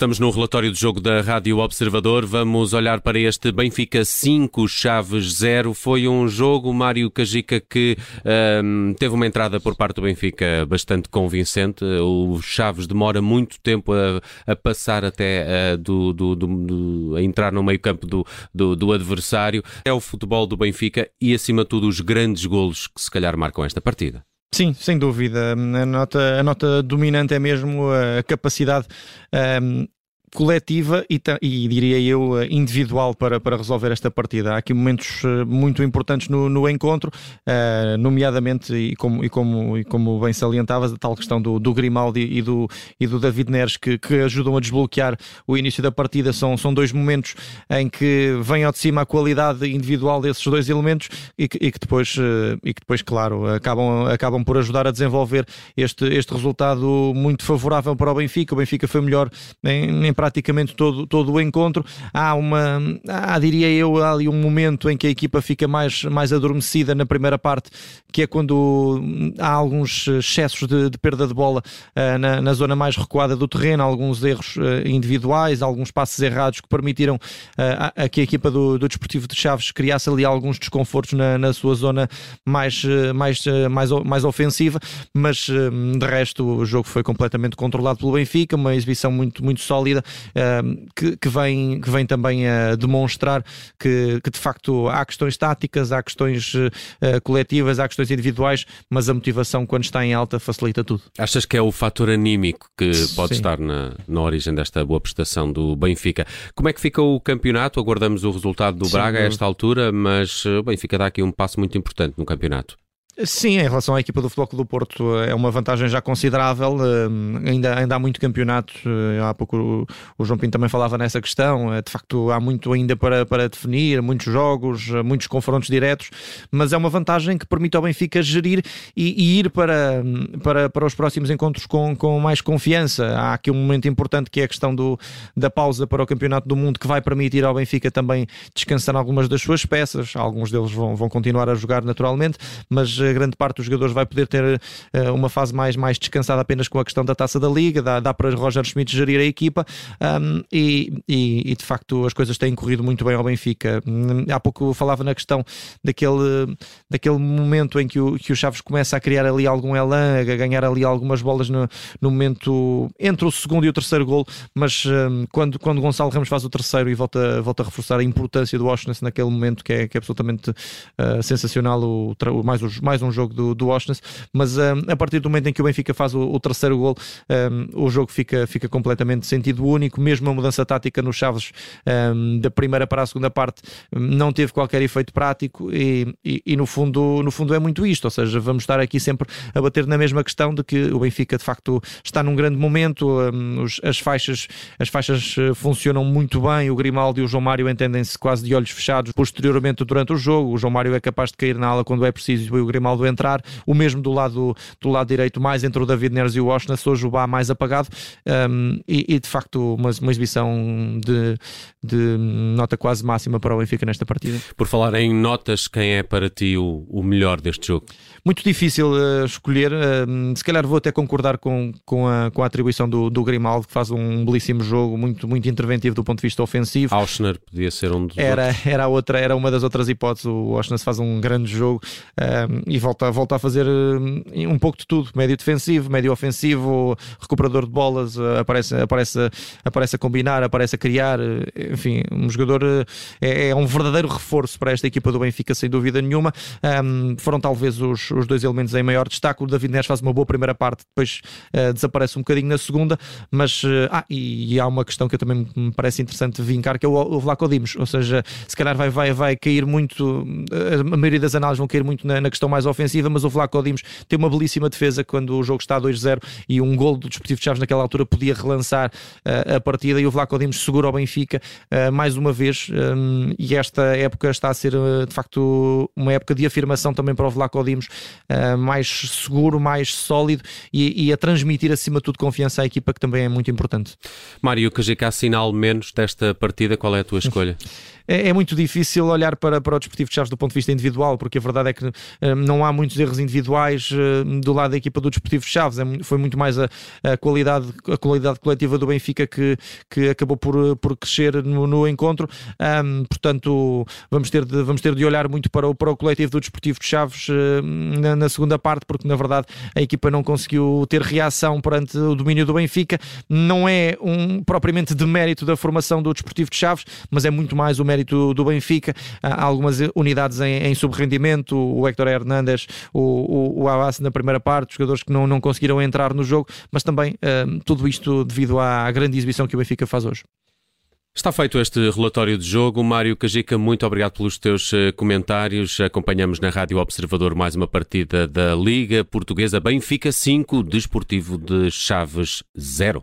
Estamos no relatório do jogo da Rádio Observador. Vamos olhar para este Benfica 5, Chaves 0. Foi um jogo, Mário Cajica, que um, teve uma entrada por parte do Benfica bastante convincente. O Chaves demora muito tempo a, a passar até uh, do, do, do, a entrar no meio-campo do, adversário. É o futebol do Benfica e, acima de tudo, os grandes golos que se calhar marcam esta partida. Sim, sem dúvida. A nota, a nota dominante é mesmo a capacidade um, coletiva e, e, diria eu individual para, para resolver esta partida. Há aqui momentos eh, muito importantes no, no encontro, uh, nomeadamente e como, e, como, e como bem salientavas, a tal questão do, do Grimaldi e do, e do David Neres que, que ajudam a desbloquear o início da partida. São, são dois momentos em que vem ao de cima a qualidade individual desses dois elementos e que, e que depois, e que depois claro, acabam, acabam por ajudar a desenvolver este, este resultado muito favorável para o Benfica. O Benfica foi melhor em, em praticamente todo, todo o encontro. Há uma, há, diria eu, há ali um momento em que a equipa fica mais, mais adormecida na primeira parte, que é quando há alguns excessos de, de perda de bola uh, na, na, zona mais recuada do terreno, alguns erros uh, individuais, alguns passos errados que permitiram uh, a, a, que a equipa do, do Desportivo de Chaves criasse ali alguns desconfortos na, na sua zona mais, mais, mais, mais ofensiva, mas de resto o jogo foi completamente controlado pelo Benfica, uma exibição muito, muito sólida que, que, vem, que vem também a demonstrar que, que de facto há questões táticas, há questões uh, coletivas, há questões individuais, mas a motivação quando está em alta facilita tudo. Achas que é o fator anímico que pode Sim. estar na, na origem desta boa prestação do Benfica? Como é que fica o campeonato? Aguardamos o resultado do Sim, Braga a esta altura, mas o Benfica dá aqui um passo muito importante no campeonato. Sim, em relação à equipa do Futebol do Porto é uma vantagem já considerável, eh, ainda, ainda há muito campeonato, eh, há pouco o, o João Pinto também falava nessa questão, eh, de facto há muito ainda para, para definir, muitos jogos, muitos confrontos diretos, mas é uma vantagem que permite ao Benfica gerir e, e ir para, para, para os próximos encontros com, com mais confiança. Há aqui um momento importante que é a questão do, da pausa para o Campeonato do Mundo, que vai permitir ao Benfica também descansar algumas das suas peças, alguns deles vão, vão continuar a jogar naturalmente, mas grande parte dos jogadores vai poder ter uh, uma fase mais, mais descansada apenas com a questão da taça da Liga, dá, dá para Roger Schmidt gerir a equipa um, e, e, e, de facto as coisas têm corrido muito bem ao Benfica. Hum, há pouco falava na questão daquele, daquele momento em que o, que o Chaves começa a criar ali algum elan, a ganhar ali algumas bolas no, no momento entre o segundo e o terceiro gol, mas um, quando, quando Gonçalo Ramos faz o terceiro e volta, volta a reforçar a importância do Washington naquele momento que é, que é absolutamente uh, sensacional, o, mais, os, mais mais um jogo do, do Washington, mas um, a partir do momento em que o Benfica faz o, o terceiro gol, um, o jogo fica, fica completamente sentido. Único, mesmo a mudança tática nos Chaves um, da primeira para a segunda parte não teve qualquer efeito prático e, e, e, no, fundo, no fundo é muito isto, ou seja, vamos estar aqui sempre a bater na mesma questão de que o Benfica de facto está num grande momento, os, as faixas as faixas funcionam muito bem, o Grimaldi e o João Mário entendem-se quase de olhos fechados posteriormente durante o jogo, o João Mário é capaz de cair na ala quando é preciso e o Grimaldi Grimaldo entrar, o mesmo do lado, do lado direito, mais entre o David Neres e o Washington, hoje o Bá mais apagado um, e, e, de facto uma, uma exibição de, de, nota quase máxima para o Benfica nesta partida. Por falar em notas, quem é para ti o, o melhor deste jogo? Muito difícil uh, escolher, uh, se calhar vou até concordar com, com, a, com a atribuição do, do Grimaldo, que faz um belíssimo jogo, muito, muito interventivo do ponto de vista ofensivo. Auschner podia ser um dos era, outros. Era, outra, era uma das outras hipóteses, o Auschner faz um grande jogo uh, e volta, volta a fazer uh, um pouco de tudo, médio defensivo, médio ofensivo, recuperador de bolas, uh, aparece, aparece, aparece a combinar, aparece a criar, uh, enfim, um jogador é, é, um verdadeiro reforço para esta equipa do Benfica, sem dúvida nenhuma. Um, foram talvez os, os dois elementos em maior destaque. O David Neres faz uma boa primeira parte, depois desaparece um bocadinho na segunda, mas ah, e, e, há uma questão que eu também me parece interessante vincar, que é o, o Vlaco Dimos, ou seja, se calhar vai, vai, vai cair muito, a maioria das análises vão cair muito na, na questão mais ofensiva, mas o Vlaco Dimos tem uma belíssima defesa quando o jogo está a 2-0 e um gol do Desportivo de Chaves naquela altura podia relançar uh, a partida e o Vlaco Dimos segura o Benfica uh, mais uma vez um, e esta época está a ser uh, de facto uma época de afirmação também para o Vlaco Dimos mais seguro, mais sólido e, e, a transmitir acima de tudo confiança à equipa que também é muito importante. Mário, o KGK sinal menos desta partida, qual é a tua escolha? é, é, muito difícil olhar para, para o Desportivo de Chaves do ponto de vista individual, porque a verdade é que uh, não há muitos erros individuais uh, do lado da equipa do Desportivo de Chaves, é, foi muito mais a, a, qualidade, a qualidade coletiva do Benfica que, que acabou por, por crescer no, no encontro. Um, portanto, vamos ter, de, vamos ter de olhar muito para o, para o coletivo do Desportivo de Chaves uh, na, na, segunda parte, porque na verdade a equipa não conseguiu ter reação perante o domínio do Benfica. Não é um, propriamente de mérito da formação do Desportivo de Chaves, mas é muito mais o mérito do Benfica. Há algumas unidades em, em subrendimento, o Héctor Hernandes, o, o, o Abbas na primeira parte, jogadores que não, não conseguiram entrar no jogo, mas também uh, tudo isto devido à grande exibição que o Benfica faz hoje. Está feito este relatório de jogo. Mário Cajica, muito obrigado pelos teus eh, comentários. Acompanhamos na Rádio Observador mais uma partida da Liga Portuguesa Benfica 5, Desportivo de Chaves 0.